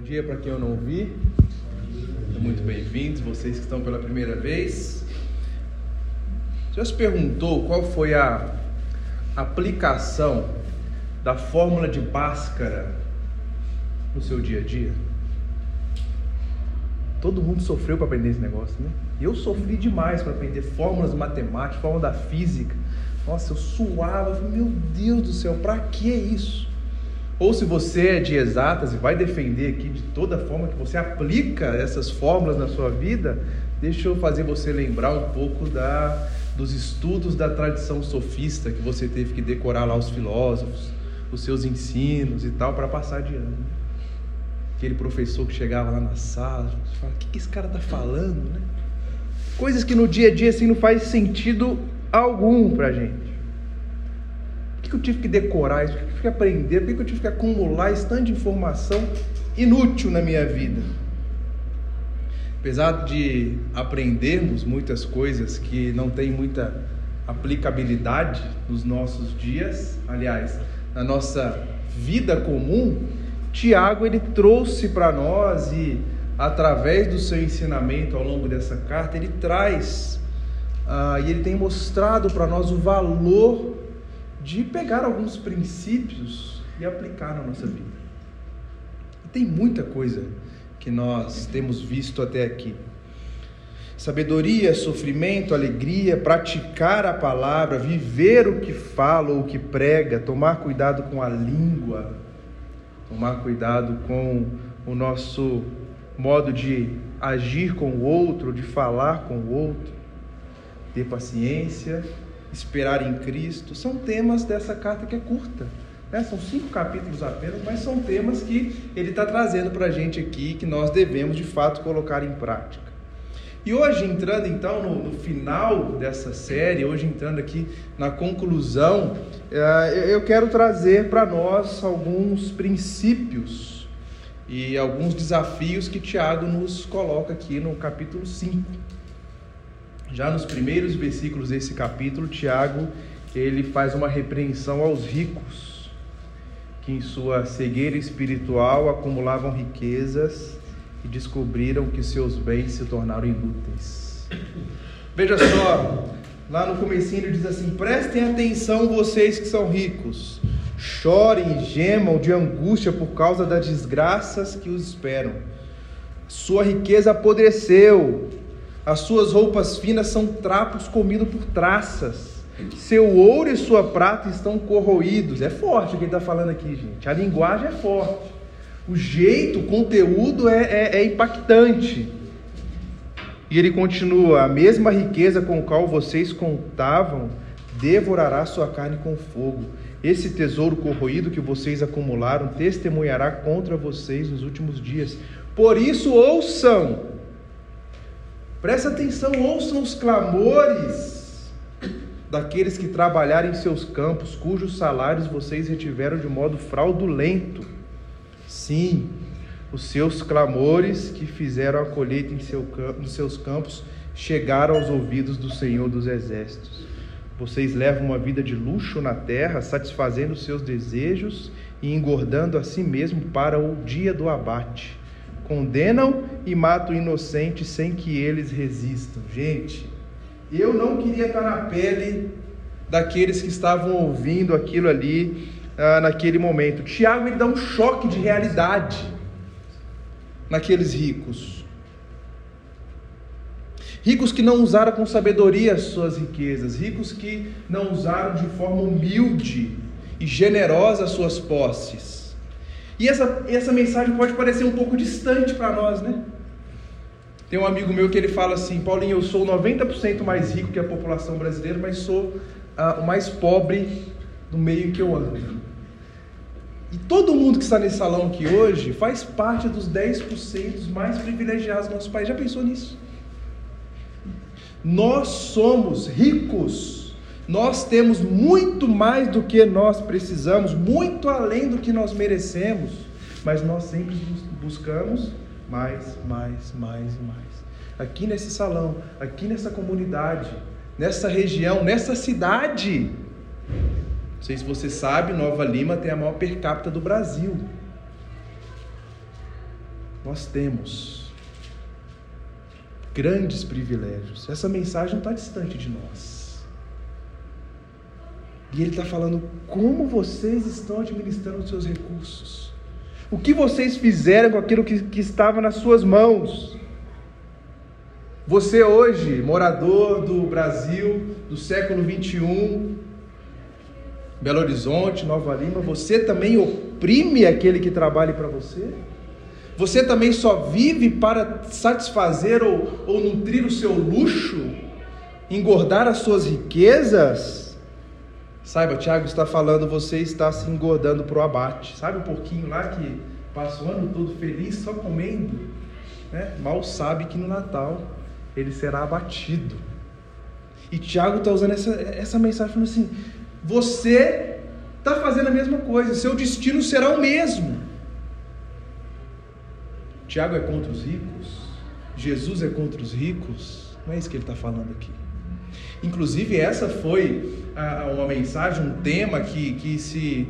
Bom dia para quem eu não vi. Muito bem-vindos, vocês que estão pela primeira vez. Já se perguntou qual foi a aplicação da fórmula de Bhaskara no seu dia a dia? Todo mundo sofreu para aprender esse negócio, né? Eu sofri demais para aprender fórmulas matemáticas, fórmula da física. Nossa, eu suava, meu Deus do céu, para que isso? Ou se você é de exatas e vai defender aqui de toda forma que você aplica essas fórmulas na sua vida, deixa eu fazer você lembrar um pouco da, dos estudos da tradição sofista que você teve que decorar lá os filósofos, os seus ensinos e tal para passar de ano. Aquele professor que chegava lá na sala, fala, o que, esse cara está falando, né? Coisas que no dia a dia assim não faz sentido algum para gente que eu tive que decorar isso? Por que eu tive que aprender? Por que eu tive que acumular esse tanto de informação inútil na minha vida? Apesar de aprendermos muitas coisas que não têm muita aplicabilidade nos nossos dias, aliás, na nossa vida comum, Tiago ele trouxe para nós e através do seu ensinamento ao longo dessa carta ele traz uh, e ele tem mostrado para nós o valor de pegar alguns princípios e aplicar na nossa vida. E tem muita coisa que nós temos visto até aqui. Sabedoria, sofrimento, alegria, praticar a palavra, viver o que fala ou o que prega, tomar cuidado com a língua, tomar cuidado com o nosso modo de agir com o outro, de falar com o outro, ter paciência, esperar em Cristo, são temas dessa carta que é curta. Né? São cinco capítulos apenas, mas são temas que ele está trazendo para a gente aqui que nós devemos de fato colocar em prática. E hoje, entrando então no, no final dessa série, hoje entrando aqui na conclusão, eh, eu quero trazer para nós alguns princípios e alguns desafios que Tiago nos coloca aqui no capítulo 5. Já nos primeiros versículos desse capítulo, Tiago ele faz uma repreensão aos ricos, que em sua cegueira espiritual acumulavam riquezas e descobriram que seus bens se tornaram inúteis. Veja só, lá no comecinho ele diz assim: "Prestem atenção vocês que são ricos, chorem gemam de angústia por causa das desgraças que os esperam. Sua riqueza apodreceu, as suas roupas finas são trapos comidos por traças. Seu ouro e sua prata estão corroídos. É forte o que ele está falando aqui, gente. A linguagem é forte. O jeito, o conteúdo é, é, é impactante. E ele continua: A mesma riqueza com a qual vocês contavam devorará sua carne com fogo. Esse tesouro corroído que vocês acumularam testemunhará contra vocês nos últimos dias. Por isso, ouçam Presta atenção, ouçam os clamores daqueles que trabalharem em seus campos, cujos salários vocês retiveram de modo fraudulento. Sim, os seus clamores que fizeram a colheita em seu, nos seus campos chegaram aos ouvidos do Senhor dos Exércitos. Vocês levam uma vida de luxo na terra, satisfazendo seus desejos e engordando a si mesmo para o dia do abate condenam e matam inocentes sem que eles resistam. Gente, eu não queria estar na pele daqueles que estavam ouvindo aquilo ali ah, naquele momento. Tiago ele dá um choque de realidade naqueles ricos. Ricos que não usaram com sabedoria as suas riquezas, ricos que não usaram de forma humilde e generosa as suas posses. E essa, essa mensagem pode parecer um pouco distante para nós, né? Tem um amigo meu que ele fala assim: Paulinho, eu sou 90% mais rico que a população brasileira, mas sou uh, o mais pobre do meio que eu ando. E todo mundo que está nesse salão aqui hoje faz parte dos 10% mais privilegiados do nosso país. Já pensou nisso? Nós somos ricos nós temos muito mais do que nós precisamos, muito além do que nós merecemos, mas nós sempre buscamos mais, mais, mais e mais. Aqui nesse salão, aqui nessa comunidade, nessa região, nessa cidade. Não sei se você sabe, Nova Lima tem a maior per capita do Brasil. nós temos grandes privilégios. Essa mensagem não está distante de nós. E ele está falando como vocês estão administrando os seus recursos. O que vocês fizeram com aquilo que, que estava nas suas mãos. Você hoje, morador do Brasil do século 21, Belo Horizonte, Nova Lima, você também oprime aquele que trabalha para você? Você também só vive para satisfazer ou, ou nutrir o seu luxo? Engordar as suas riquezas? Saiba, Tiago está falando, você está se engordando para o abate. Sabe o porquinho lá que passa o ano todo feliz só comendo? Né? Mal sabe que no Natal ele será abatido. E Tiago está usando essa, essa mensagem falando assim: você está fazendo a mesma coisa, seu destino será o mesmo. Tiago é contra os ricos, Jesus é contra os ricos, não é isso que ele está falando aqui. Inclusive, essa foi uma mensagem, um tema que, que, se,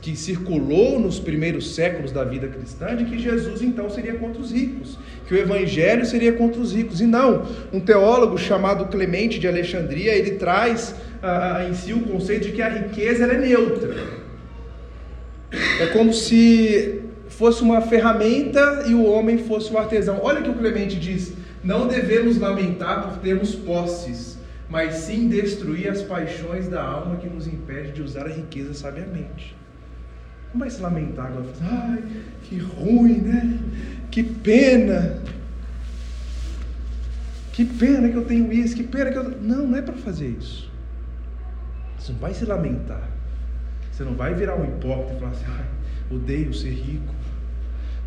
que circulou nos primeiros séculos da vida cristã, de que Jesus então seria contra os ricos, que o evangelho seria contra os ricos. E não, um teólogo chamado Clemente de Alexandria, ele traz ah, em si o conceito de que a riqueza é neutra. É como se fosse uma ferramenta e o homem fosse o artesão. Olha o que o Clemente diz: não devemos lamentar por termos posses, mas sim destruir as paixões da alma que nos impede de usar a riqueza sabiamente. Não vai se lamentar agora, ai, que ruim, né? Que pena. Que pena que eu tenho isso, que pena que eu. Não, não é para fazer isso. Você não vai se lamentar. Você não vai virar um hipócrita e falar assim, ai, odeio ser rico.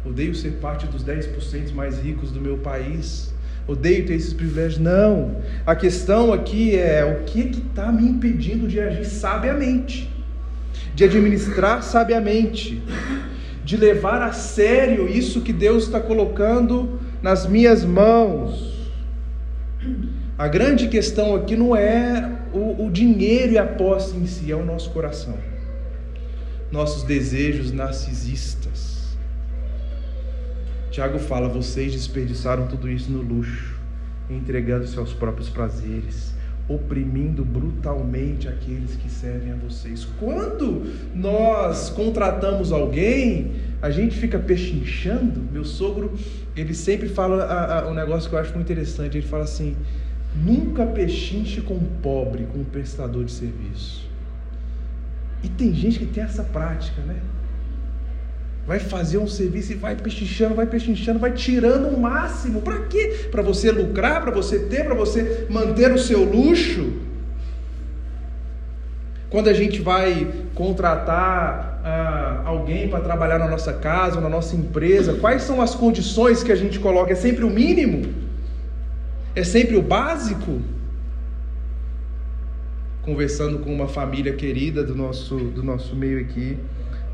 Odeio ser parte dos 10% mais ricos do meu país odeio ter esses privilégios. Não. A questão aqui é o que está me impedindo de agir sabiamente, de administrar sabiamente, de levar a sério isso que Deus está colocando nas minhas mãos. A grande questão aqui não é o, o dinheiro e a posse em si, é o nosso coração, nossos desejos narcisistas Tiago fala: vocês desperdiçaram tudo isso no luxo, entregando-se aos próprios prazeres, oprimindo brutalmente aqueles que servem a vocês. Quando nós contratamos alguém, a gente fica pechinchando. Meu sogro, ele sempre fala um negócio que eu acho muito interessante. Ele fala assim: nunca pechinche com pobre, com um prestador de serviço. E tem gente que tem essa prática, né? Vai fazer um serviço e vai pechinchando, vai pechinchando, vai tirando o máximo. Para quê? Para você lucrar, para você ter, para você manter o seu luxo. Quando a gente vai contratar ah, alguém para trabalhar na nossa casa na nossa empresa, quais são as condições que a gente coloca? É sempre o mínimo? É sempre o básico? Conversando com uma família querida do nosso, do nosso meio aqui,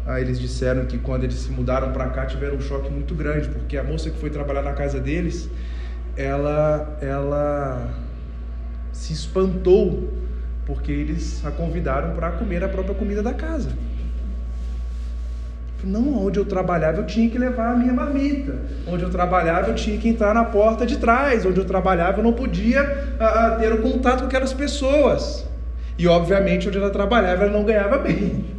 ah, eles disseram que quando eles se mudaram para cá tiveram um choque muito grande, porque a moça que foi trabalhar na casa deles, ela, ela se espantou, porque eles a convidaram para comer a própria comida da casa. Não, onde eu trabalhava eu tinha que levar a minha marmita. Onde eu trabalhava eu tinha que entrar na porta de trás. Onde eu trabalhava eu não podia ah, ah ter o contato com aquelas pessoas. E obviamente onde ela trabalhava ela não ganhava bem.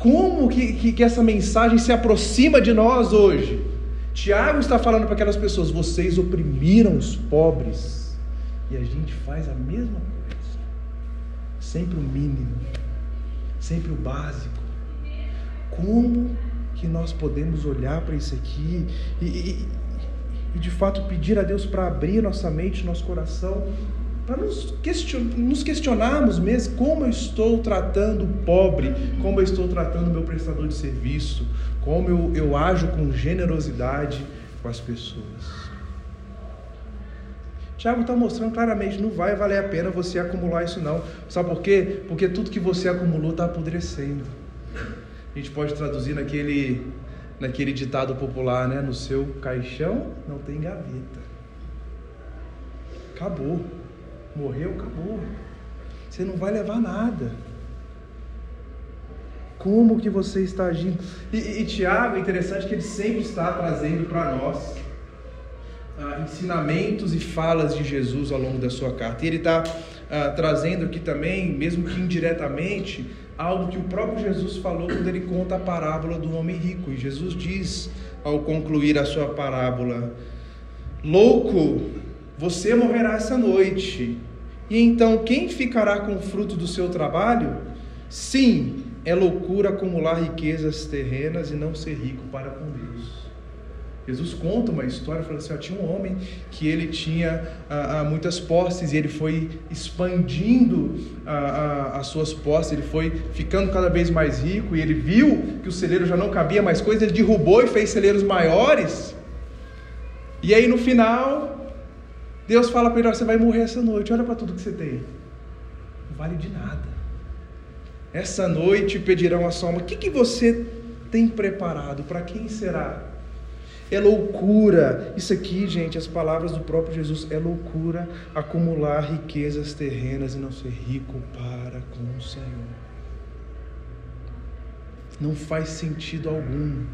Como que, que, que essa mensagem se aproxima de nós hoje? Tiago está falando para aquelas pessoas: vocês oprimiram os pobres, e a gente faz a mesma coisa, sempre o mínimo, sempre o básico. Como que nós podemos olhar para isso aqui e, e, e de fato pedir a Deus para abrir nossa mente, nosso coração para nos, question, nos questionarmos mesmo como eu estou tratando o pobre, como eu estou tratando meu prestador de serviço, como eu, eu ajo com generosidade com as pessoas. Tiago está mostrando claramente, não vai valer a pena você acumular isso não. Sabe por quê? Porque tudo que você acumulou está apodrecendo. A gente pode traduzir naquele, naquele ditado popular, né? No seu caixão não tem gaveta. Acabou. Morreu, acabou. Você não vai levar nada. Como que você está agindo? E, e, e Tiago, é interessante que ele sempre está trazendo para nós ah, ensinamentos e falas de Jesus ao longo da sua carta. E ele está ah, trazendo aqui também, mesmo que indiretamente, algo que o próprio Jesus falou quando ele conta a parábola do homem rico. E Jesus diz, ao concluir a sua parábola: Louco, você morrerá essa noite. E então quem ficará com o fruto do seu trabalho? Sim, é loucura acumular riquezas terrenas e não ser rico para com Deus. Jesus conta uma história, falando assim, ó, tinha um homem que ele tinha ah, ah, muitas posses e ele foi expandindo ah, ah, as suas posses, ele foi ficando cada vez mais rico e ele viu que o celeiro já não cabia mais coisas, ele derrubou e fez celeiros maiores. E aí no final, Deus fala para ele, você vai morrer essa noite, olha para tudo que você tem. Não vale de nada. Essa noite pedirão a sua alma, o que, que você tem preparado? Para quem será? É loucura. Isso aqui, gente, as palavras do próprio Jesus, é loucura acumular riquezas terrenas e não ser rico para com o Senhor. Não faz sentido algum.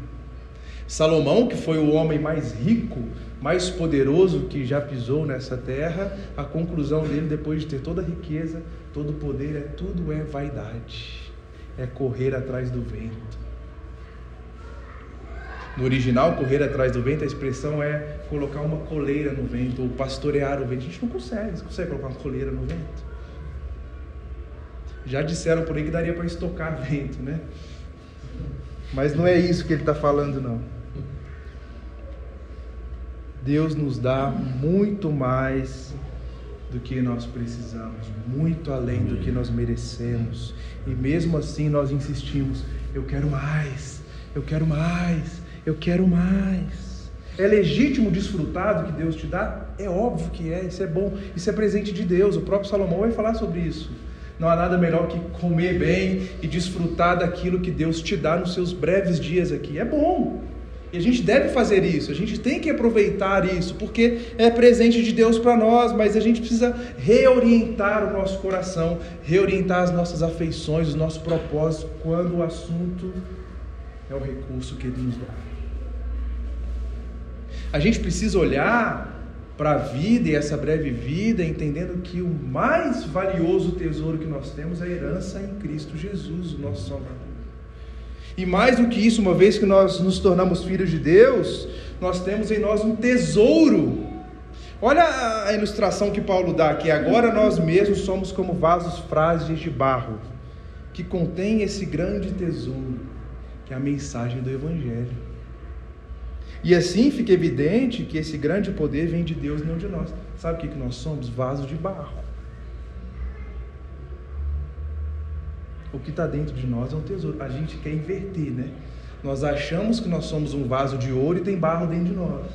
Salomão, que foi o homem mais rico, mais poderoso que já pisou nessa terra, a conclusão dele, depois de ter toda a riqueza, todo o poder, é tudo é vaidade, é correr atrás do vento. No original, correr atrás do vento, a expressão é colocar uma coleira no vento ou pastorear o vento. A gente não consegue, você consegue colocar uma coleira no vento? Já disseram por aí que daria para estocar vento, né? Mas não é isso que ele está falando, não. Deus nos dá muito mais do que nós precisamos, muito além do que nós merecemos. E mesmo assim nós insistimos: eu quero mais, eu quero mais, eu quero mais. É legítimo desfrutar do que Deus te dá? É óbvio que é, isso é bom, isso é presente de Deus. O próprio Salomão vai falar sobre isso. Não há nada melhor que comer bem e desfrutar daquilo que Deus te dá nos seus breves dias aqui. É bom. E a gente deve fazer isso, a gente tem que aproveitar isso, porque é presente de Deus para nós, mas a gente precisa reorientar o nosso coração, reorientar as nossas afeições, os nossos propósitos, quando o assunto é o recurso que Ele nos dá. A gente precisa olhar para a vida e essa breve vida, entendendo que o mais valioso tesouro que nós temos é a herança em Cristo Jesus, o nosso Salvador. E mais do que isso, uma vez que nós nos tornamos filhos de Deus, nós temos em nós um tesouro. Olha a ilustração que Paulo dá aqui. Agora nós mesmos somos como vasos frágeis de barro, que contém esse grande tesouro, que é a mensagem do Evangelho. E assim fica evidente que esse grande poder vem de Deus, não de nós. Sabe o que, nós somos? Vasos de barro. O que está dentro de nós é um tesouro. A gente quer inverter, né? Nós achamos que nós somos um vaso de ouro e tem barro dentro de nós.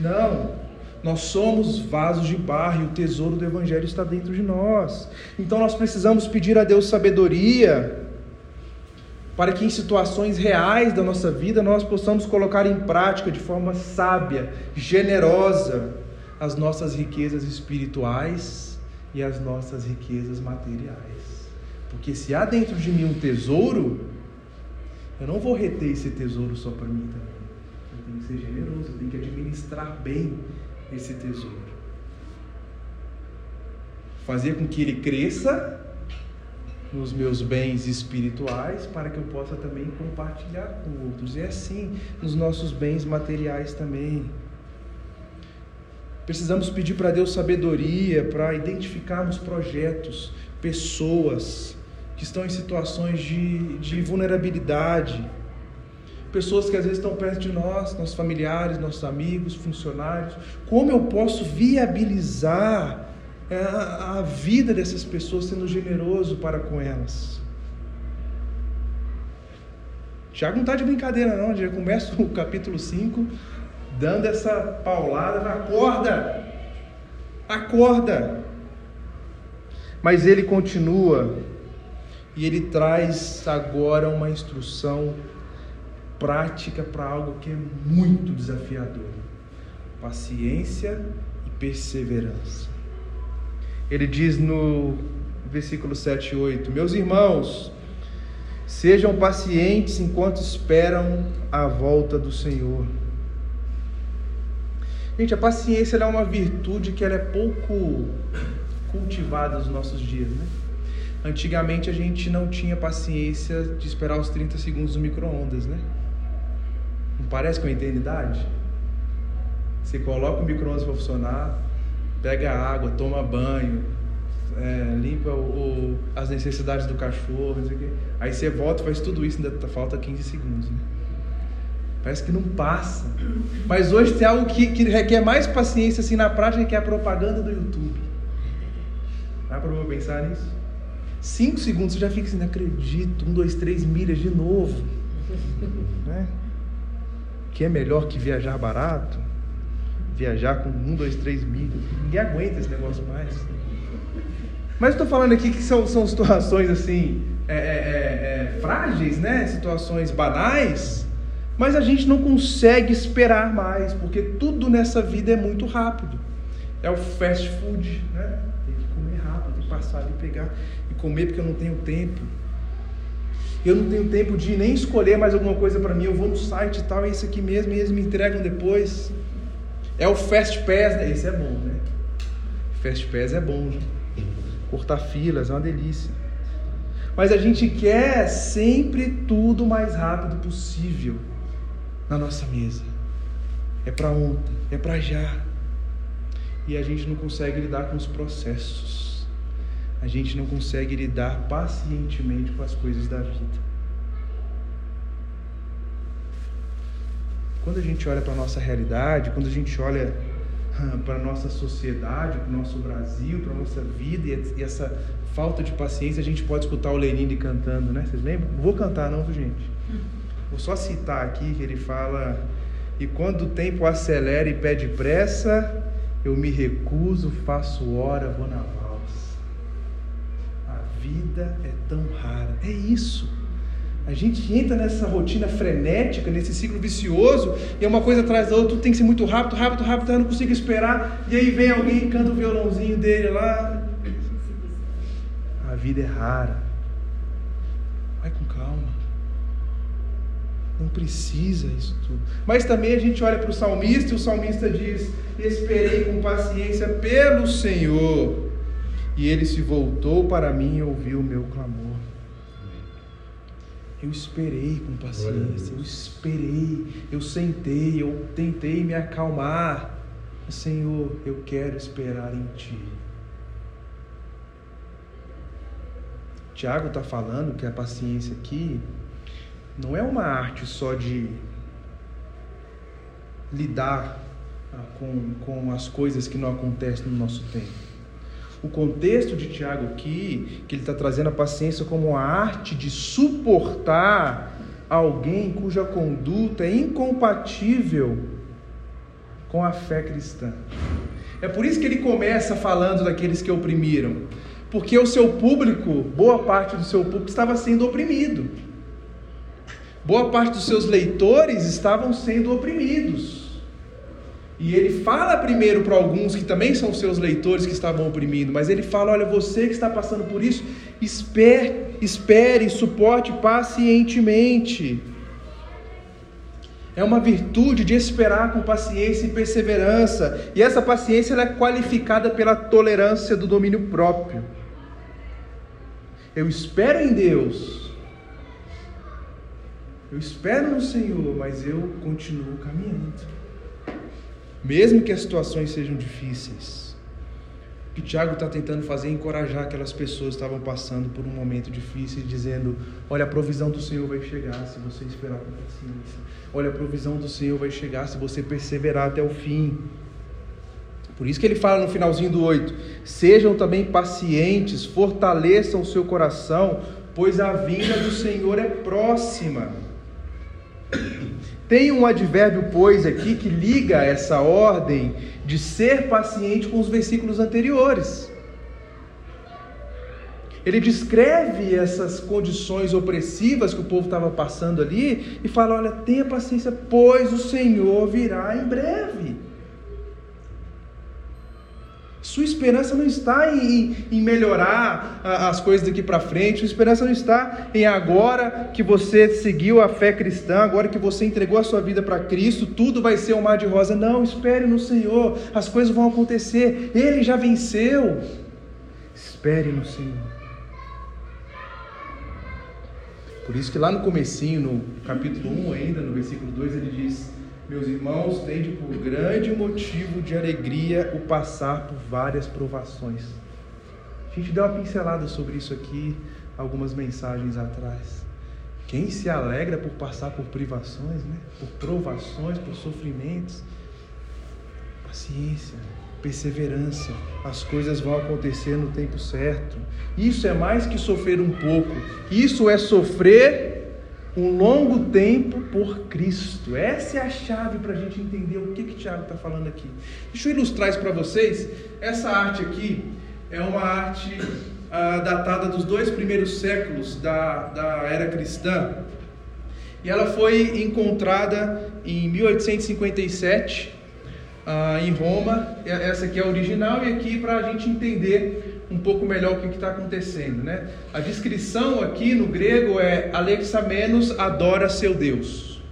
Não. Nós somos vasos de barro e o tesouro do Evangelho está dentro de nós. Então nós precisamos pedir a Deus sabedoria para que em situações reais da nossa vida nós possamos colocar em prática de forma sábia, generosa, as nossas riquezas espirituais e as nossas riquezas materiais. Porque se há dentro de mim um tesouro, eu não vou reter esse tesouro só para mim também. Eu tenho que ser generoso, eu tenho que administrar bem esse tesouro. Fazer com que ele cresça nos meus bens espirituais para que eu possa também compartilhar com outros. E assim nos nossos bens materiais também. Precisamos pedir para Deus sabedoria para identificarmos projetos, pessoas que estão em situações de, de vulnerabilidade, pessoas que às vezes estão perto de nós, nossos familiares, nossos amigos, funcionários. Como eu posso viabilizar é a, a vida dessas pessoas sendo generoso para com elas. Tiago não está de brincadeira, não. Já começa o capítulo 5 dando essa paulada na corda. Acorda! Mas ele continua e ele traz agora uma instrução prática para algo que é muito desafiador: paciência e perseverança. Ele diz no versículo 7 e 8: Meus irmãos, Sejam pacientes enquanto esperam a volta do Senhor. Gente, a paciência é uma virtude que ela é pouco cultivada nos nossos dias, né? Antigamente a gente não tinha paciência de esperar os 30 segundos do micro-ondas, né? Não parece com a eternidade? Você coloca o micro-ondas para funcionar, pega água, toma banho, é, limpa o, o, as necessidades do cachorro, aí você volta e faz tudo isso, ainda tá, falta 15 segundos. Né? Parece que não passa. Mas hoje tem algo que, que requer mais paciência assim na prática, que é a propaganda do YouTube. Dá para pensar nisso? Cinco segundos você já fica assim, não acredito, um, dois, três milhas de novo. Né? Que é melhor que viajar barato? Viajar com um, dois, três milhas. Ninguém aguenta esse negócio mais. Mas estou falando aqui que são, são situações assim, é, é, é, é, frágeis, né? Situações banais, mas a gente não consegue esperar mais, porque tudo nessa vida é muito rápido. É o fast food, né? Tem que comer rápido, tem que passar ali, pegar e comer porque eu não tenho tempo. Eu não tenho tempo de nem escolher mais alguma coisa para mim. Eu vou no site e tal, é isso aqui mesmo, e eles me entregam depois. É o Fast Pass, né? Esse é bom, né? Fast Pass é bom, né? cortar filas, é uma delícia. Mas a gente quer sempre tudo o mais rápido possível na nossa mesa. É para ontem, é para já. E a gente não consegue lidar com os processos. A gente não consegue lidar pacientemente com as coisas da vida. Quando a gente olha para a nossa realidade, quando a gente olha para a nossa sociedade, para o nosso Brasil, para a nossa vida e essa falta de paciência, a gente pode escutar o Lenine cantando, né? Vocês lembram? Não vou cantar não, gente? Vou só citar aqui que ele fala: E quando o tempo acelera e pede pressa, eu me recuso, faço hora, vou na valsa. Vida é tão rara. É isso. A gente entra nessa rotina frenética, nesse ciclo vicioso, e é uma coisa atrás da outra, tudo tem que ser muito rápido, rápido, rápido, eu não consigo esperar. E aí vem alguém e canta o violãozinho dele lá. A vida é rara. Vai com calma. Não precisa isso tudo. Mas também a gente olha para o salmista e o salmista diz: Esperei com paciência pelo Senhor. E ele se voltou para mim e ouviu o meu clamor. Eu esperei com paciência, eu esperei, eu sentei, eu tentei me acalmar. Senhor, eu quero esperar em Ti. Tiago está falando que a paciência aqui não é uma arte só de lidar com, com as coisas que não acontecem no nosso tempo o contexto de Tiago aqui, que ele está trazendo a paciência como a arte de suportar alguém cuja conduta é incompatível com a fé cristã. É por isso que ele começa falando daqueles que oprimiram, porque o seu público, boa parte do seu público estava sendo oprimido. Boa parte dos seus leitores estavam sendo oprimidos. E ele fala primeiro para alguns que também são seus leitores que estavam oprimindo, mas ele fala: olha, você que está passando por isso, espere, espere, suporte pacientemente. É uma virtude de esperar com paciência e perseverança, e essa paciência é qualificada pela tolerância do domínio próprio. Eu espero em Deus, eu espero no Senhor, mas eu continuo caminhando mesmo que as situações sejam difíceis. O que Tiago está tentando fazer é encorajar aquelas pessoas que estavam passando por um momento difícil, dizendo: Olha, a provisão do Senhor vai chegar se você esperar com paciência. Olha, a provisão do Senhor vai chegar se você perseverar até o fim. Por isso que ele fala no finalzinho do 8: Sejam também pacientes, fortaleçam o seu coração, pois a vinda do Senhor é próxima. Tem um advérbio, pois, aqui que liga essa ordem de ser paciente com os versículos anteriores. Ele descreve essas condições opressivas que o povo estava passando ali e fala: Olha, tenha paciência, pois o Senhor virá em breve. Sua esperança não está em, em melhorar as coisas daqui para frente, sua esperança não está em agora que você seguiu a fé cristã, agora que você entregou a sua vida para Cristo, tudo vai ser um mar de rosa. Não, espere no Senhor, as coisas vão acontecer, Ele já venceu. Espere no Senhor. Por isso que lá no comecinho, no capítulo 1 ainda, no versículo 2, ele diz meus irmãos, tende por grande motivo de alegria o passar por várias provações. A gente deu uma pincelada sobre isso aqui algumas mensagens atrás. Quem se alegra por passar por privações, né? por provações, por sofrimentos, paciência, perseverança, as coisas vão acontecer no tempo certo. Isso é mais que sofrer um pouco, isso é sofrer um longo tempo por Cristo. Essa é a chave para a gente entender o que que Tiago está falando aqui. Deixa eu ilustrar isso para vocês. Essa arte aqui é uma arte ah, datada dos dois primeiros séculos da, da era cristã. E ela foi encontrada em 1857 ah, em Roma. Essa aqui é a original e aqui para a gente entender um pouco melhor o que está acontecendo. Né? A descrição aqui no grego é Alexamenos adora seu Deus.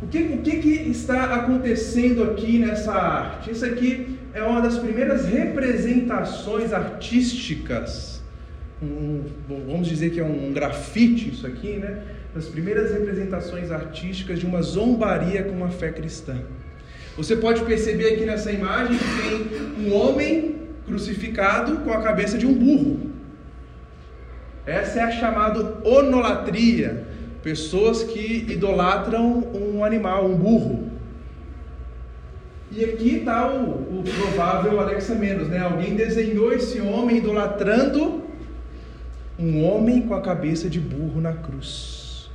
O que, o que, que está acontecendo aqui nessa arte? Isso aqui é uma das primeiras representações artísticas, um, vamos dizer que é um grafite isso aqui, né? Das primeiras representações artísticas de uma zombaria com a fé cristã. Você pode perceber aqui nessa imagem que tem um homem crucificado com a cabeça de um burro. Essa é a chamada onolatria, pessoas que idolatram um animal, um burro. E aqui está o, o provável Alexamenos, né? Alguém desenhou esse homem idolatrando um homem com a cabeça de burro na cruz.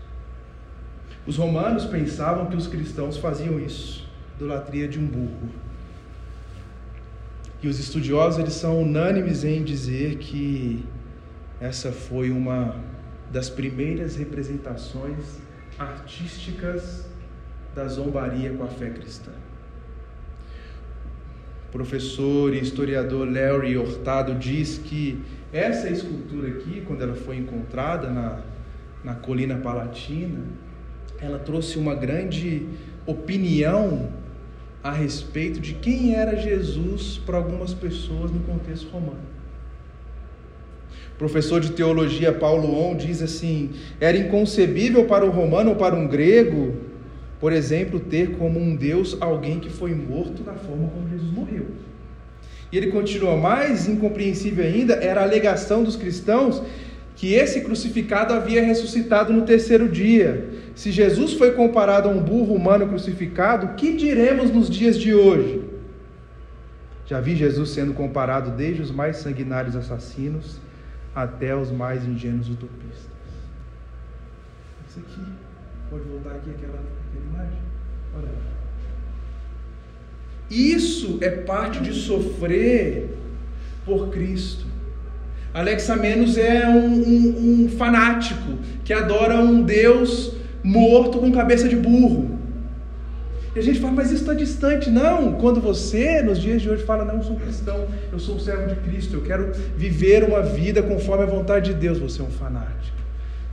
Os romanos pensavam que os cristãos faziam isso, idolatria de um burro. E os estudiosos eles são unânimes em dizer que essa foi uma das primeiras representações artísticas da zombaria com a fé cristã. O professor e historiador Larry Hurtado diz que essa escultura aqui, quando ela foi encontrada na, na colina palatina, ela trouxe uma grande opinião a respeito de quem era Jesus para algumas pessoas no contexto romano. O professor de teologia Paulo On diz assim: era inconcebível para o romano ou para um grego, por exemplo, ter como um Deus alguém que foi morto da forma como Jesus morreu. E ele continua: mais incompreensível ainda era a alegação dos cristãos que esse crucificado havia ressuscitado no terceiro dia. Se Jesus foi comparado a um burro humano crucificado, que diremos nos dias de hoje? Já vi Jesus sendo comparado desde os mais sanguinários assassinos até os mais ingênuos utopistas. Isso aqui, pode voltar aqui aquela, aquela imagem? Olha. Isso é parte de sofrer por Cristo. Alexamenos é um, um, um fanático que adora um Deus morto com cabeça de burro. E a gente fala, mas isso está distante. Não, quando você, nos dias de hoje, fala, não, eu sou cristão, eu sou servo de Cristo, eu quero viver uma vida conforme a vontade de Deus, você é um fanático.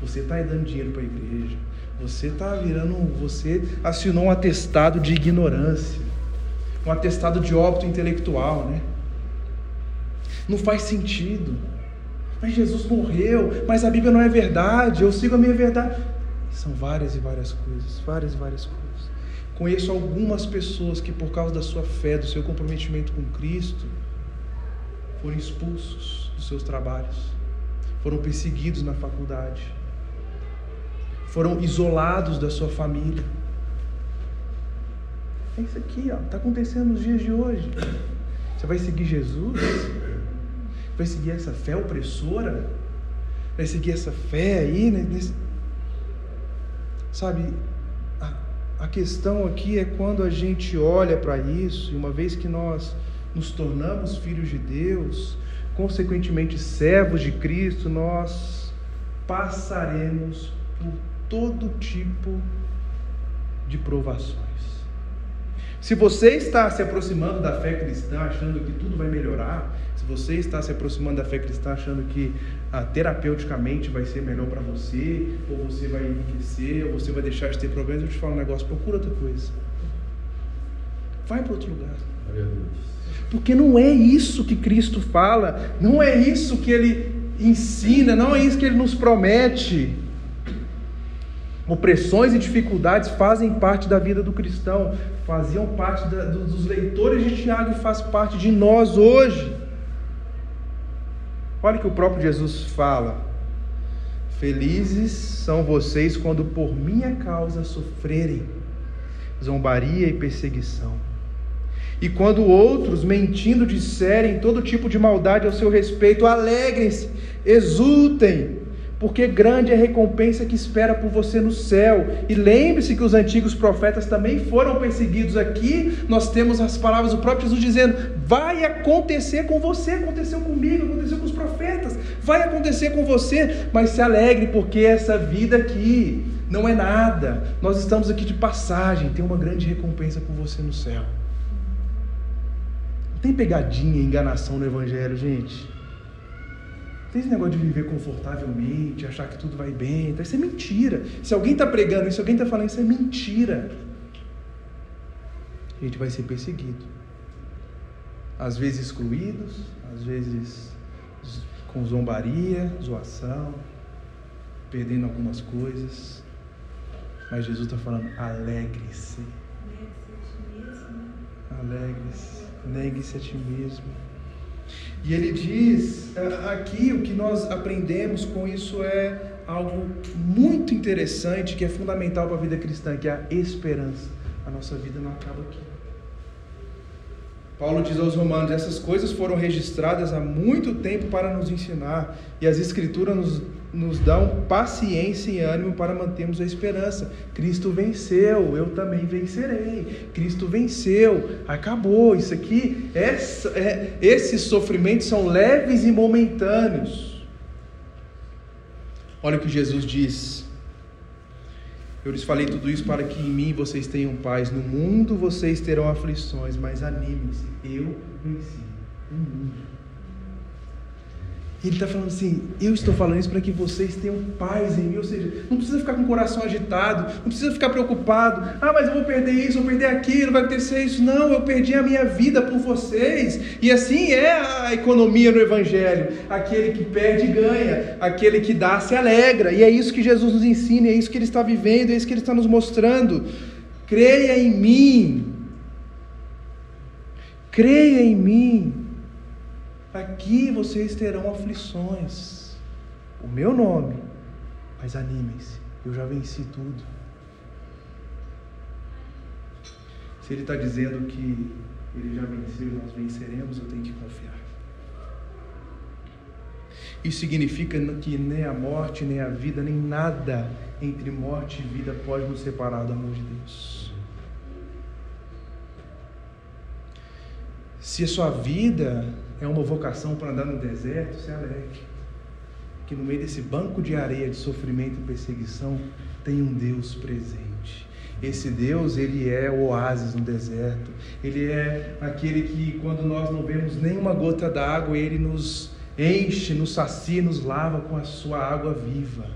Você está dando dinheiro para a igreja. Você está virando, você assinou um atestado de ignorância, um atestado de óbito intelectual, né? Não faz sentido mas Jesus morreu, mas a Bíblia não é verdade, eu sigo a minha verdade. São várias e várias coisas, várias e várias coisas. Conheço algumas pessoas que, por causa da sua fé, do seu comprometimento com Cristo, foram expulsos dos seus trabalhos, foram perseguidos na faculdade, foram isolados da sua família. É isso aqui, ó, está acontecendo nos dias de hoje. Você vai seguir Jesus? Vai seguir essa fé opressora, vai seguir essa fé aí, né? Nesse... sabe? A, a questão aqui é quando a gente olha para isso, e uma vez que nós nos tornamos filhos de Deus, consequentemente servos de Cristo, nós passaremos por todo tipo de provações. Se você está se aproximando da fé cristã achando que tudo vai melhorar, se você está se aproximando da fé cristã achando que ah, terapeuticamente vai ser melhor para você, ou você vai enriquecer, ou você vai deixar de ter problemas, eu te falo um negócio, procura outra coisa. Vai para outro lugar. Porque não é isso que Cristo fala, não é isso que ele ensina, não é isso que ele nos promete. Opressões e dificuldades fazem parte da vida do cristão, faziam parte da, dos leitores de Tiago e faz parte de nós hoje. Olha que o próprio Jesus fala: Felizes são vocês quando por minha causa sofrerem zombaria e perseguição. E quando outros, mentindo, disserem todo tipo de maldade ao seu respeito, alegrem-se, exultem, porque grande é a recompensa que espera por você no céu. E lembre-se que os antigos profetas também foram perseguidos. Aqui nós temos as palavras do próprio Jesus dizendo: vai acontecer com você, aconteceu comigo, aconteceu com os profetas, vai acontecer com você, mas se alegre, porque essa vida aqui não é nada. Nós estamos aqui de passagem, tem uma grande recompensa por você no céu. Não tem pegadinha, enganação no Evangelho, gente tem esse negócio de viver confortavelmente, achar que tudo vai bem. Então isso é mentira. Se alguém está pregando isso, se alguém está falando isso, é mentira. A gente vai ser perseguido. Às vezes excluídos, às vezes com zombaria, zoação, perdendo algumas coisas. Mas Jesus está falando: alegre-se. Alegre-se. Negue-se a ti mesmo. E ele diz ah, aqui o que nós aprendemos com isso é algo muito interessante que é fundamental para a vida cristã, que é a esperança. A nossa vida não acaba aqui. Paulo diz aos Romanos: essas coisas foram registradas há muito tempo para nos ensinar, e as Escrituras nos nos dão paciência e ânimo para mantermos a esperança. Cristo venceu, eu também vencerei. Cristo venceu, acabou. Isso aqui, essa, é, esses sofrimentos são leves e momentâneos. Olha o que Jesus diz. Eu lhes falei tudo isso para que em mim vocês tenham paz. No mundo vocês terão aflições, mas animem-se. Eu venci o mundo. Ele está falando assim: eu estou falando isso para que vocês tenham paz em mim. Ou seja, não precisa ficar com o coração agitado, não precisa ficar preocupado. Ah, mas eu vou perder isso, vou perder aquilo, vai acontecer isso. Não, eu perdi a minha vida por vocês. E assim é a economia no Evangelho: aquele que perde ganha, aquele que dá se alegra. E é isso que Jesus nos ensina, é isso que ele está vivendo, é isso que ele está nos mostrando. Creia em mim. Creia em mim. Aqui vocês terão aflições. O meu nome. Mas animem-se, eu já venci tudo. Se ele está dizendo que ele já venceu e nós venceremos, eu tenho que confiar. Isso significa que nem a morte, nem a vida, nem nada entre morte e vida pode nos separar do amor de Deus. Se a sua vida é uma vocação para andar no deserto, se alegre. Que no meio desse banco de areia de sofrimento e perseguição tem um Deus presente. Esse Deus, ele é o oásis no deserto. Ele é aquele que, quando nós não vemos nenhuma gota d'água, ele nos enche, nos sacia, nos lava com a sua água viva.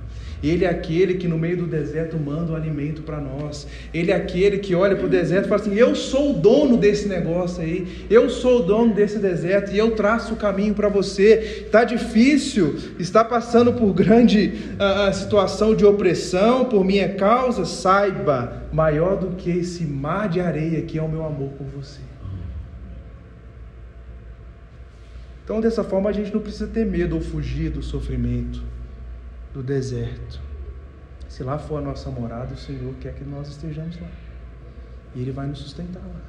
Ele é aquele que no meio do deserto manda o alimento para nós. Ele é aquele que olha para o deserto e fala assim: Eu sou o dono desse negócio aí. Eu sou o dono desse deserto e eu traço o caminho para você. Está difícil, está passando por grande uh, situação de opressão por minha causa. Saiba, maior do que esse mar de areia que é o meu amor por você. Então, dessa forma, a gente não precisa ter medo ou fugir do sofrimento do deserto. Se lá for a nossa morada, o Senhor quer que nós estejamos lá. E Ele vai nos sustentar lá.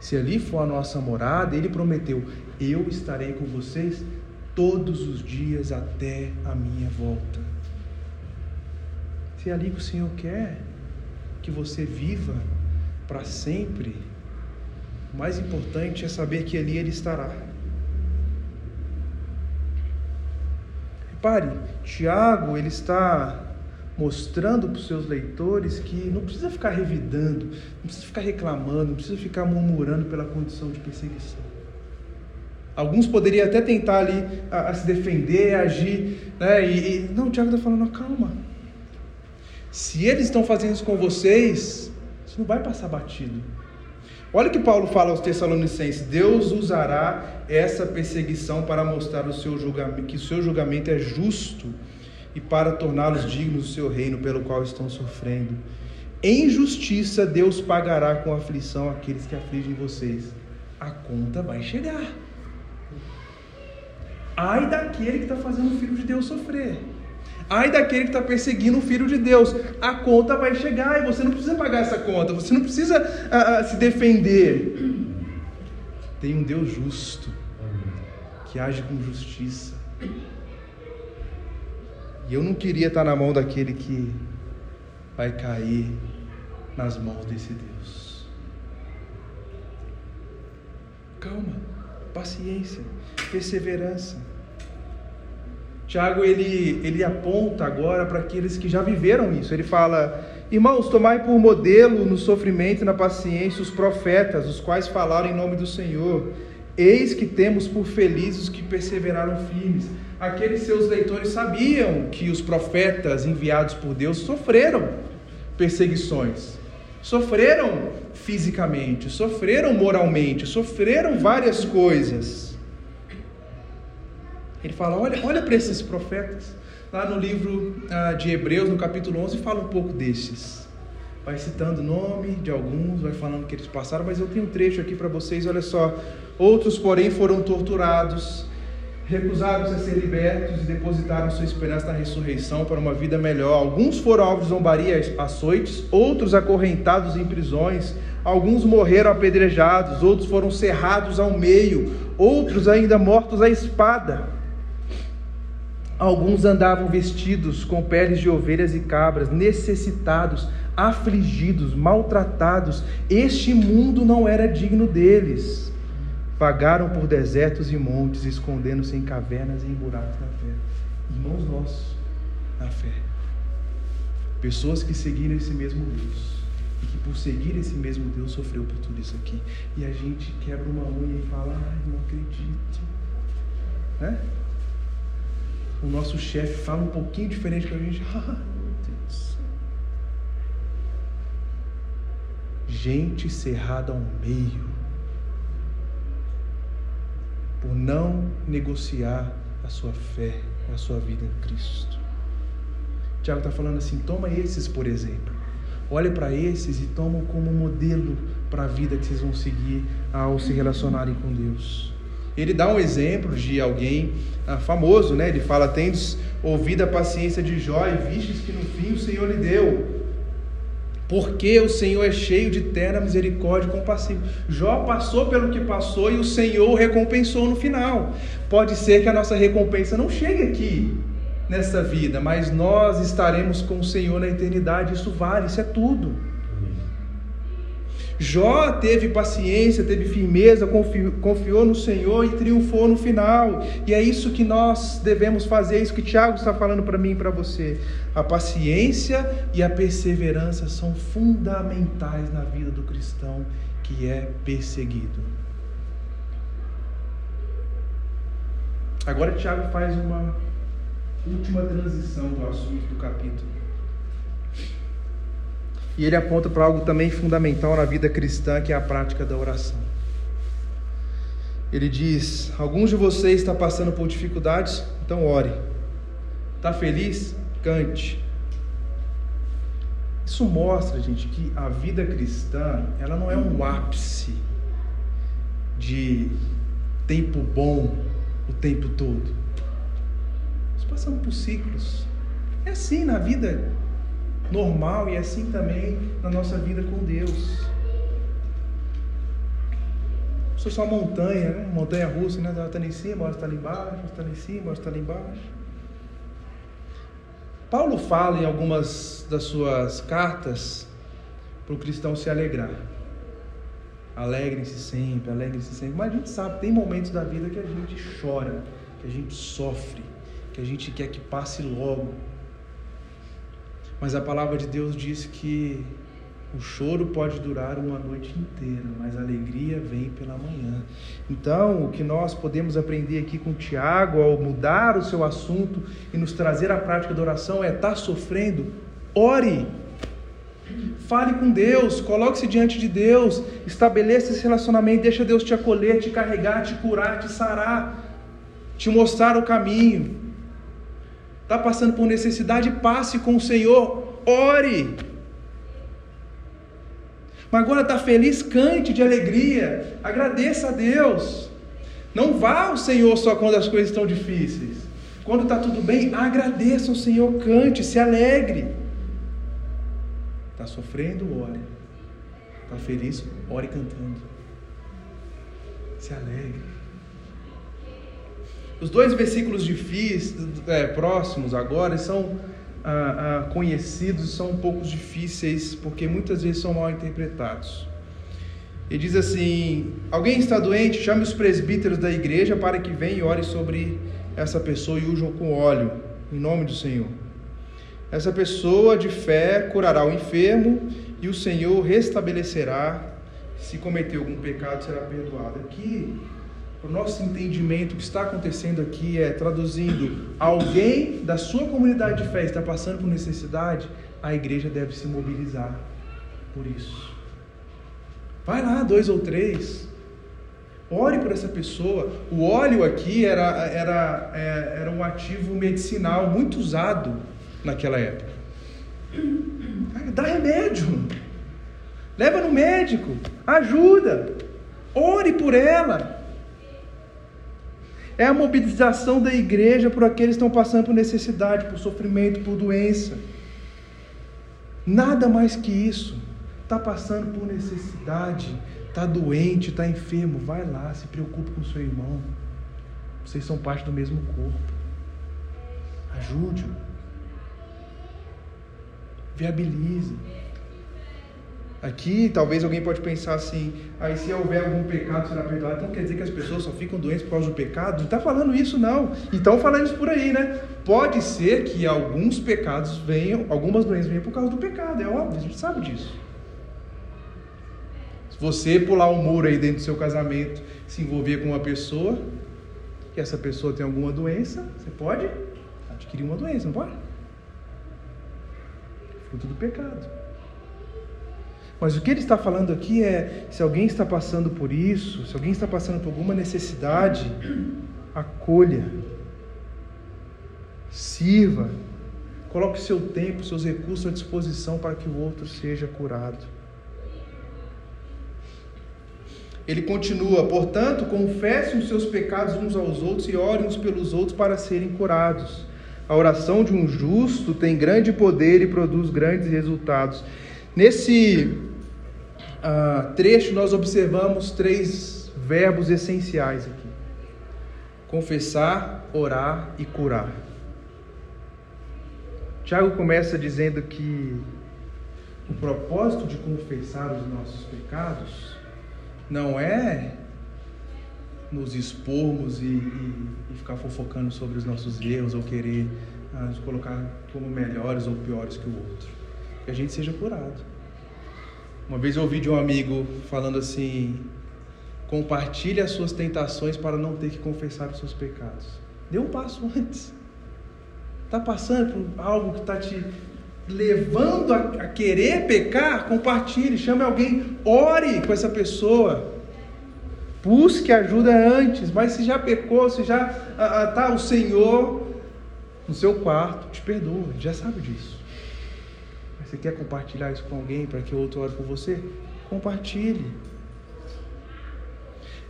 Se ali for a nossa morada, Ele prometeu: Eu estarei com vocês todos os dias até a minha volta. Se é ali que o Senhor quer que você viva para sempre, o mais importante é saber que ali Ele estará. Pare, Tiago, ele está mostrando para os seus leitores que não precisa ficar revidando, não precisa ficar reclamando, não precisa ficar murmurando pela condição de perseguição. Alguns poderiam até tentar ali a, a se defender, agir, né? E, e não, Tiago está falando, calma. Se eles estão fazendo isso com vocês, isso não vai passar batido. Olha o que Paulo fala aos Tessalonicenses: Deus usará essa perseguição para mostrar o seu julgamento, que o seu julgamento é justo e para torná-los dignos do seu reino pelo qual estão sofrendo. Em justiça, Deus pagará com aflição aqueles que afligem vocês. A conta vai chegar. Ai daquele que está fazendo o filho de Deus sofrer. Ai daquele que está perseguindo o filho de Deus. A conta vai chegar e você não precisa pagar essa conta. Você não precisa uh, uh, se defender. Tem um Deus justo que age com justiça. E eu não queria estar na mão daquele que vai cair nas mãos desse Deus. Calma, paciência, perseverança. Tiago ele, ele aponta agora para aqueles que já viveram isso. Ele fala: Irmãos, tomai por modelo no sofrimento e na paciência os profetas, os quais falaram em nome do Senhor. Eis que temos por felizes os que perseveraram firmes aqueles seus leitores sabiam que os profetas enviados por Deus sofreram perseguições, sofreram fisicamente, sofreram moralmente, sofreram várias coisas. Ele fala: olha, olha para esses profetas. Lá no livro ah, de Hebreus, no capítulo 11, fala um pouco desses. Vai citando o nome de alguns, vai falando que eles passaram, mas eu tenho um trecho aqui para vocês, olha só. Outros, porém, foram torturados, recusaram-se a ser libertos e depositaram sua esperança na ressurreição para uma vida melhor. Alguns foram alvos de zombaria açoites, outros acorrentados em prisões, alguns morreram apedrejados, outros foram cerrados ao meio, outros ainda mortos à espada. Alguns andavam vestidos com peles de ovelhas e cabras, necessitados, afligidos, maltratados. Este mundo não era digno deles Vagaram por desertos e montes, escondendo-se em cavernas e em buracos na fé. Irmãos nossos na fé. Pessoas que seguiram esse mesmo Deus. E que por seguir esse mesmo Deus sofreu por tudo isso aqui. E a gente quebra uma unha e fala, ai, não acredito. Né? O nosso chefe fala um pouquinho diferente com a gente. Deus. Gente cerrada ao meio por não negociar a sua fé, a sua vida em Cristo. Tiago está falando assim: toma esses, por exemplo. Olha para esses e toma como modelo para a vida que vocês vão seguir ao se relacionarem com Deus. Ele dá um exemplo de alguém ah, famoso, né? Ele fala: Tendes ouvido a paciência de Jó e vistes que no fim o Senhor lhe deu porque o Senhor é cheio de terna misericórdia e compassivo. Jó passou pelo que passou e o Senhor recompensou no final. Pode ser que a nossa recompensa não chegue aqui nessa vida, mas nós estaremos com o Senhor na eternidade. Isso vale, isso é tudo. Jó teve paciência, teve firmeza, confiou, no Senhor e triunfou no final. E é isso que nós devemos fazer, é isso que Tiago está falando para mim e para você. A paciência e a perseverança são fundamentais na vida do cristão que é perseguido. Agora Tiago faz uma última transição do assunto do capítulo. E ele aponta para algo também fundamental na vida cristã, que é a prática da oração. Ele diz: Alguns de vocês estão passando por dificuldades, então ore. Está feliz? Cante. Isso mostra, gente, que a vida cristã ela não é um ápice de tempo bom o tempo todo. Nós passamos por ciclos. É assim na vida normal e assim também na nossa vida com Deus. Sou só montanha, né? montanha russa, né? Ela está em cima, ela está ali embaixo, está ali em cima, ela está ali embaixo. Paulo fala em algumas das suas cartas para o cristão se alegrar. Alegrem-se sempre, alegrem-se sempre. Mas a gente sabe, tem momentos da vida que a gente chora, que a gente sofre, que a gente quer que passe logo. Mas a palavra de Deus diz que o choro pode durar uma noite inteira, mas a alegria vem pela manhã. Então, o que nós podemos aprender aqui com Tiago, ao mudar o seu assunto e nos trazer a prática da oração, é estar tá sofrendo, ore. Fale com Deus, coloque-se diante de Deus, estabeleça esse relacionamento, deixa Deus te acolher, te carregar, te curar, te sarar, te mostrar o caminho. Está passando por necessidade, passe com o Senhor, ore. Mas agora está feliz, cante de alegria, agradeça a Deus. Não vá ao Senhor só quando as coisas estão difíceis. Quando está tudo bem, agradeça ao Senhor, cante, se alegre. Está sofrendo, ore. Está feliz, ore cantando. Se alegre. Os dois versículos difíceis, é, próximos agora são ah, ah, conhecidos, são um pouco difíceis porque muitas vezes são mal interpretados. Ele diz assim: Alguém está doente, chame os presbíteros da igreja para que venham e ore sobre essa pessoa e ujam com óleo, em nome do Senhor. Essa pessoa de fé curará o enfermo e o Senhor restabelecerá. Se cometer algum pecado, será perdoado. Aqui, o nosso entendimento, o que está acontecendo aqui é traduzindo: alguém da sua comunidade de fé está passando por necessidade, a igreja deve se mobilizar por isso. Vai lá, dois ou três. Ore por essa pessoa. O óleo aqui era, era, é, era um ativo medicinal muito usado naquela época. Dá remédio. Leva no médico. Ajuda. Ore por ela. É a mobilização da igreja por aqueles que estão passando por necessidade, por sofrimento, por doença. Nada mais que isso. Está passando por necessidade, está doente, está enfermo. Vai lá, se preocupe com seu irmão. Vocês são parte do mesmo corpo. Ajude-o viabilize. Aqui, talvez alguém pode pensar assim, aí se houver algum pecado será perdoado. Então quer dizer que as pessoas só ficam doentes por causa do pecado? Não está falando isso não. E estão falando isso por aí, né? Pode ser que alguns pecados venham, algumas doenças venham por causa do pecado, é óbvio, a gente sabe disso. Se você pular um muro aí dentro do seu casamento, se envolver com uma pessoa, que essa pessoa tem alguma doença, você pode adquirir uma doença, não pode? fruto do pecado. Mas o que ele está falando aqui é: se alguém está passando por isso, se alguém está passando por alguma necessidade, acolha, sirva, coloque seu tempo, seus recursos à disposição para que o outro seja curado. Ele continua, portanto, confessem os seus pecados uns aos outros e orem uns pelos outros para serem curados. A oração de um justo tem grande poder e produz grandes resultados. Nesse uh, trecho, nós observamos três verbos essenciais aqui: confessar, orar e curar. Tiago começa dizendo que o propósito de confessar os nossos pecados não é nos expormos e, e, e, ficar fofocando sobre os nossos erros ou querer ah, nos colocar como melhores ou piores que o outro. Que a gente seja curado. Uma vez eu ouvi de um amigo falando assim: compartilhe as suas tentações para não ter que confessar os seus pecados. Dê um passo antes. Está passando por algo que está te levando a, a querer pecar? Compartilhe, chame alguém, ore com essa pessoa. Busque ajuda antes, mas se já pecou, se já está o Senhor no seu quarto, te perdoa, já sabe disso. Você quer compartilhar isso com alguém para que o outro ore por você? Compartilhe.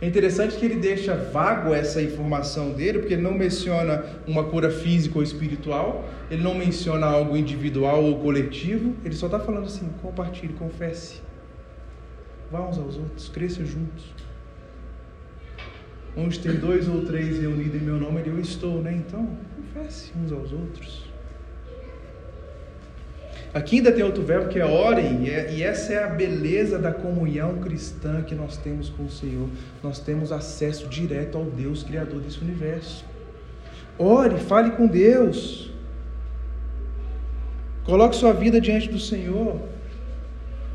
É interessante que ele deixa vago essa informação dele, porque ele não menciona uma cura física ou espiritual, ele não menciona algo individual ou coletivo, ele só está falando assim: compartilhe, confesse. Vá uns aos outros, cresça juntos. Onde tem dois ou três reunidos em meu nome, eu estou, né? Então, confesse uns aos outros. Aqui ainda tem outro verbo que é orem, é, e essa é a beleza da comunhão cristã que nós temos com o Senhor. Nós temos acesso direto ao Deus Criador desse universo. Ore, fale com Deus. Coloque sua vida diante do Senhor.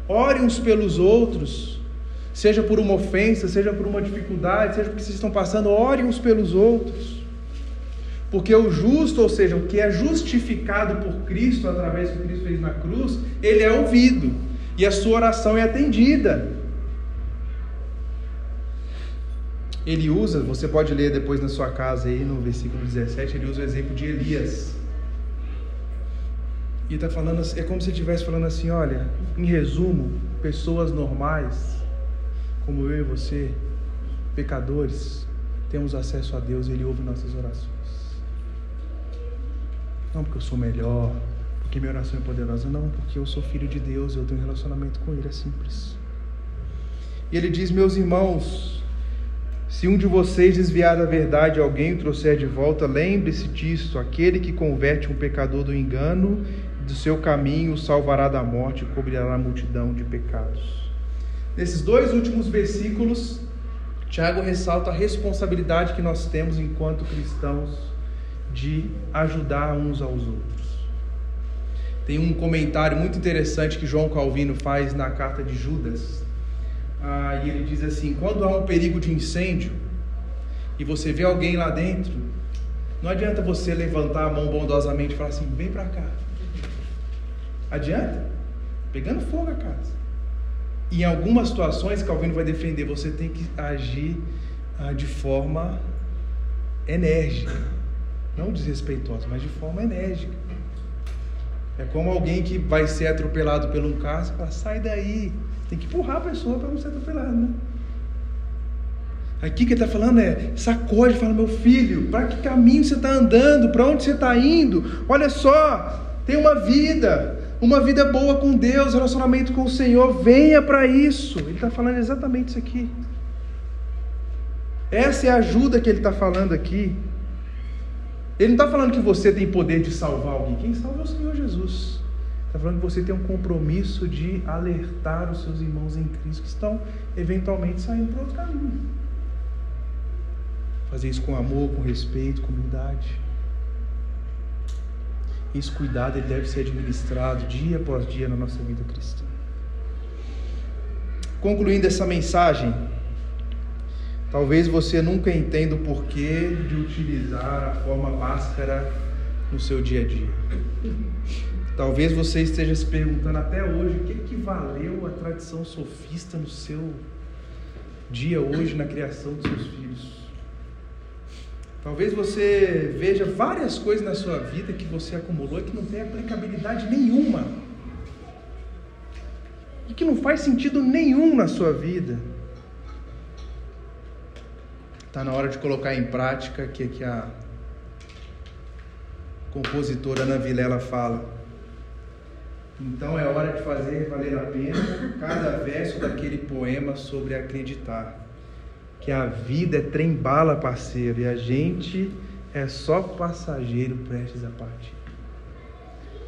Ore uns pelos outros. Seja por uma ofensa, seja por uma dificuldade, seja porque vocês estão passando, ore uns pelos outros. Porque o justo, ou seja, o que é justificado por Cristo através do que Cristo fez na cruz, ele é ouvido e a sua oração é atendida. Ele usa, você pode ler depois na sua casa aí no versículo 17, ele usa o exemplo de Elias. E está falando, é como se estivesse falando assim: olha, em resumo, pessoas normais, como eu e você, pecadores, temos acesso a Deus Ele ouve nossas orações. Não porque eu sou melhor, porque minha oração é poderosa, não, porque eu sou filho de Deus eu tenho um relacionamento com Ele, é simples. E ele diz: Meus irmãos, se um de vocês desviar da verdade alguém o trouxer de volta, lembre-se disso: aquele que converte um pecador do engano do seu caminho o salvará da morte e cobrirá a multidão de pecados. Nesses dois últimos versículos, Tiago ressalta a responsabilidade que nós temos enquanto cristãos de ajudar uns aos outros. Tem um comentário muito interessante que João Calvino faz na carta de Judas. Ah, e ele diz assim: quando há um perigo de incêndio e você vê alguém lá dentro, não adianta você levantar a mão bondosamente e falar assim: vem para cá. Adianta? Pegando fogo a casa. Em algumas situações, Calvino vai defender, você tem que agir ah, de forma enérgica. Não desrespeitosa, mas de forma enérgica. É como alguém que vai ser atropelado por um carro, você fala, sai daí. Tem que empurrar a pessoa para não ser atropelado, né? Aqui que está falando é sacode, fala, meu filho, para que caminho você está andando? Para onde você está indo? Olha só, tem uma vida, uma vida boa com Deus, relacionamento com o Senhor, venha para isso. Ele está falando exatamente isso aqui. Essa é a ajuda que ele está falando aqui. Ele não está falando que você tem poder de salvar alguém. Quem salva é o Senhor Jesus. Está falando que você tem um compromisso de alertar os seus irmãos em Cristo que estão eventualmente saindo para outro caminho. Fazer isso com amor, com respeito, com humildade. Esse cuidado ele deve ser administrado dia após dia na nossa vida cristã. Concluindo essa mensagem, talvez você nunca entenda o porquê de utilizar a forma máscara no seu dia a dia. Talvez você esteja se perguntando até hoje o que, que valeu a tradição sofista no seu dia hoje na criação dos seus filhos. Talvez você veja várias coisas na sua vida que você acumulou e que não tem aplicabilidade nenhuma. E que não faz sentido nenhum na sua vida. Está na hora de colocar em prática o que, que a compositora Ana Vilela fala. Então é hora de fazer valer a pena cada verso daquele poema sobre acreditar que a vida é trem-bala, parceiro, e a gente é só passageiro prestes a partir.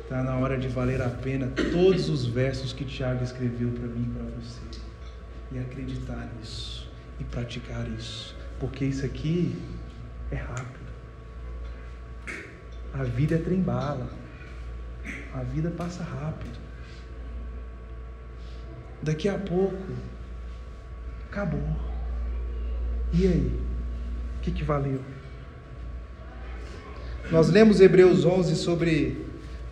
Está na hora de valer a pena todos os versos que Tiago escreveu para mim e para você. E acreditar nisso. E praticar isso. Porque isso aqui é rápido. A vida é trem-bala. A vida passa rápido. Daqui a pouco, acabou. E aí? O que, que valeu? Nós lemos Hebreus 11 sobre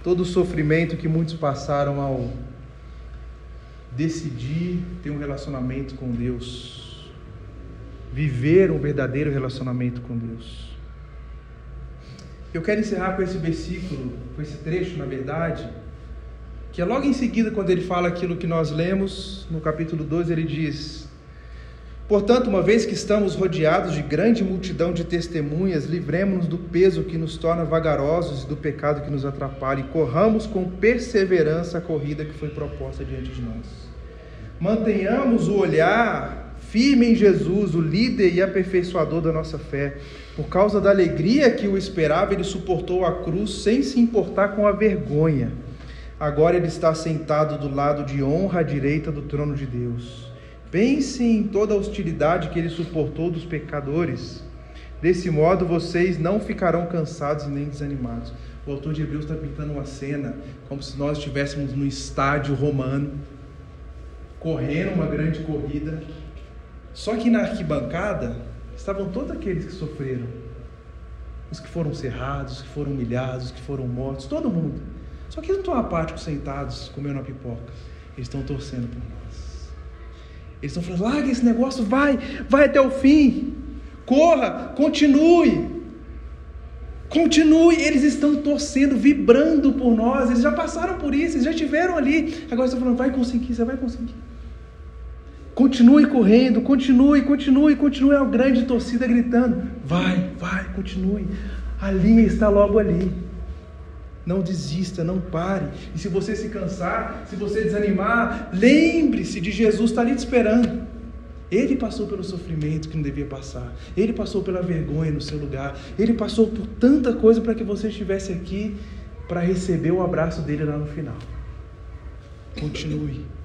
todo o sofrimento que muitos passaram ao decidir ter um relacionamento com Deus, viver um verdadeiro relacionamento com Deus. Eu quero encerrar com esse versículo, com esse trecho, na verdade, que é logo em seguida, quando ele fala aquilo que nós lemos, no capítulo 2, ele diz: Portanto, uma vez que estamos rodeados de grande multidão de testemunhas, livremos-nos do peso que nos torna vagarosos e do pecado que nos atrapalha, e corramos com perseverança a corrida que foi proposta diante de nós. Mantenhamos o olhar firme em Jesus, o líder e aperfeiçoador da nossa fé. Por causa da alegria que o esperava, ele suportou a cruz sem se importar com a vergonha. Agora ele está sentado do lado de honra à direita do trono de Deus. Pense em toda a hostilidade que ele suportou dos pecadores. Desse modo vocês não ficarão cansados nem desanimados. O autor de Hebreus está pintando uma cena como se nós estivéssemos no estádio romano, correndo uma grande corrida. Só que na arquibancada estavam todos aqueles que sofreram. Os que foram cerrados, os que foram humilhados, os que foram mortos, todo mundo. Só que eles não estão apáticos sentados comendo a pipoca. Eles estão torcendo por nós. Eles estão falando: larga esse negócio, vai, vai até o fim. Corra, continue. Continue, eles estão torcendo, vibrando por nós, eles já passaram por isso, eles já estiveram ali. Agora estão falando: vai conseguir, você vai conseguir. Continue correndo, continue, continue, continue. É uma grande torcida gritando: vai, vai, continue. A linha está logo ali. Não desista, não pare. E se você se cansar, se você desanimar, lembre-se de Jesus estar ali te esperando. Ele passou pelo sofrimento que não devia passar. Ele passou pela vergonha no seu lugar. Ele passou por tanta coisa para que você estivesse aqui para receber o abraço dele lá no final. Continue.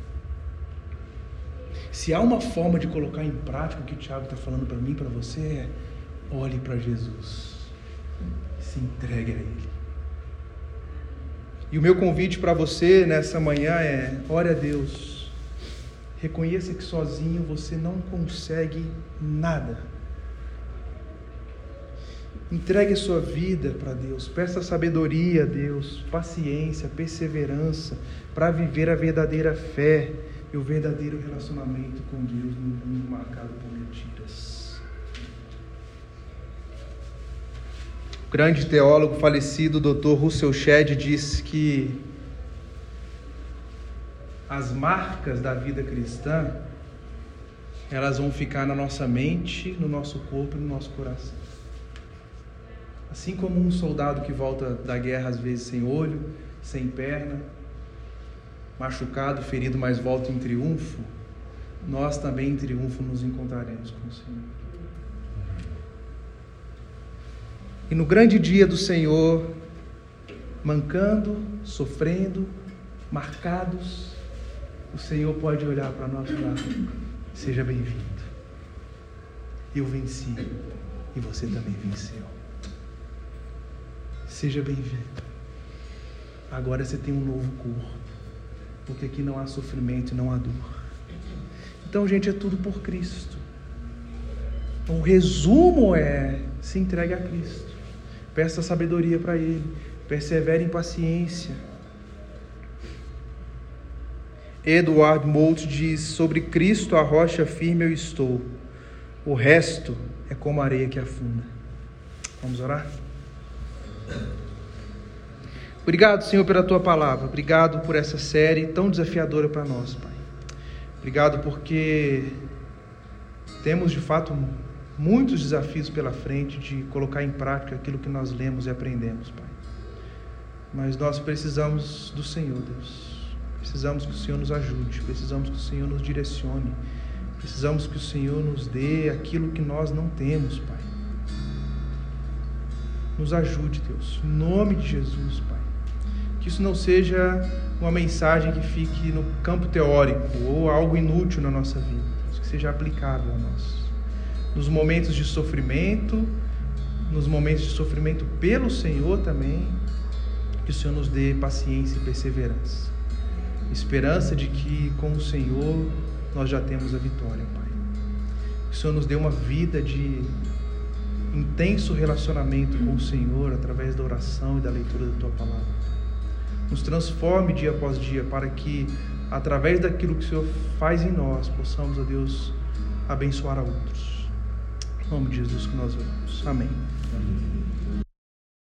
Se há uma forma de colocar em prática o que o Tiago está falando para mim, para você, é olhe para Jesus. Se entregue a Ele. E o meu convite para você nessa manhã é: ore a Deus. Reconheça que sozinho você não consegue nada. Entregue a sua vida para Deus, peça sabedoria a Deus, paciência, perseverança para viver a verdadeira fé e o verdadeiro relacionamento com Deus no mundo marcado por mentiras. grande teólogo falecido, Dr. Russell Shedd, disse que as marcas da vida cristã elas vão ficar na nossa mente, no nosso corpo e no nosso coração. Assim como um soldado que volta da guerra às vezes sem olho, sem perna, machucado, ferido, mas volta em triunfo, nós também em triunfo nos encontraremos com o Senhor. E no grande dia do Senhor, mancando, sofrendo, marcados, o Senhor pode olhar para nós e falar: Seja bem-vindo. Eu venci e você também venceu. Seja bem-vindo. Agora você tem um novo corpo, porque aqui não há sofrimento e não há dor. Então, gente, é tudo por Cristo. O resumo é: se entregue a Cristo. Peça sabedoria para Ele. Persevere em paciência. Edward Moult diz: Sobre Cristo, a rocha firme eu estou. O resto é como areia que afunda. Vamos orar? Obrigado, Senhor, pela tua palavra. Obrigado por essa série tão desafiadora para nós, Pai. Obrigado porque temos de fato muitos desafios pela frente de colocar em prática aquilo que nós lemos e aprendemos, Pai. Mas nós precisamos do Senhor, Deus. Precisamos que o Senhor nos ajude, precisamos que o Senhor nos direcione, precisamos que o Senhor nos dê aquilo que nós não temos, Pai. Nos ajude, Deus, em nome de Jesus, Pai. Que isso não seja uma mensagem que fique no campo teórico ou algo inútil na nossa vida, que seja aplicável a nós nos momentos de sofrimento, nos momentos de sofrimento pelo Senhor também, que o Senhor nos dê paciência e perseverança. Esperança de que com o Senhor nós já temos a vitória, Pai. Que o Senhor nos dê uma vida de intenso relacionamento com o Senhor através da oração e da leitura da tua palavra. Nos transforme dia após dia para que através daquilo que o Senhor faz em nós possamos, ó Deus, abençoar a outros nome de Jesus que nós oramos. Amém. Amém.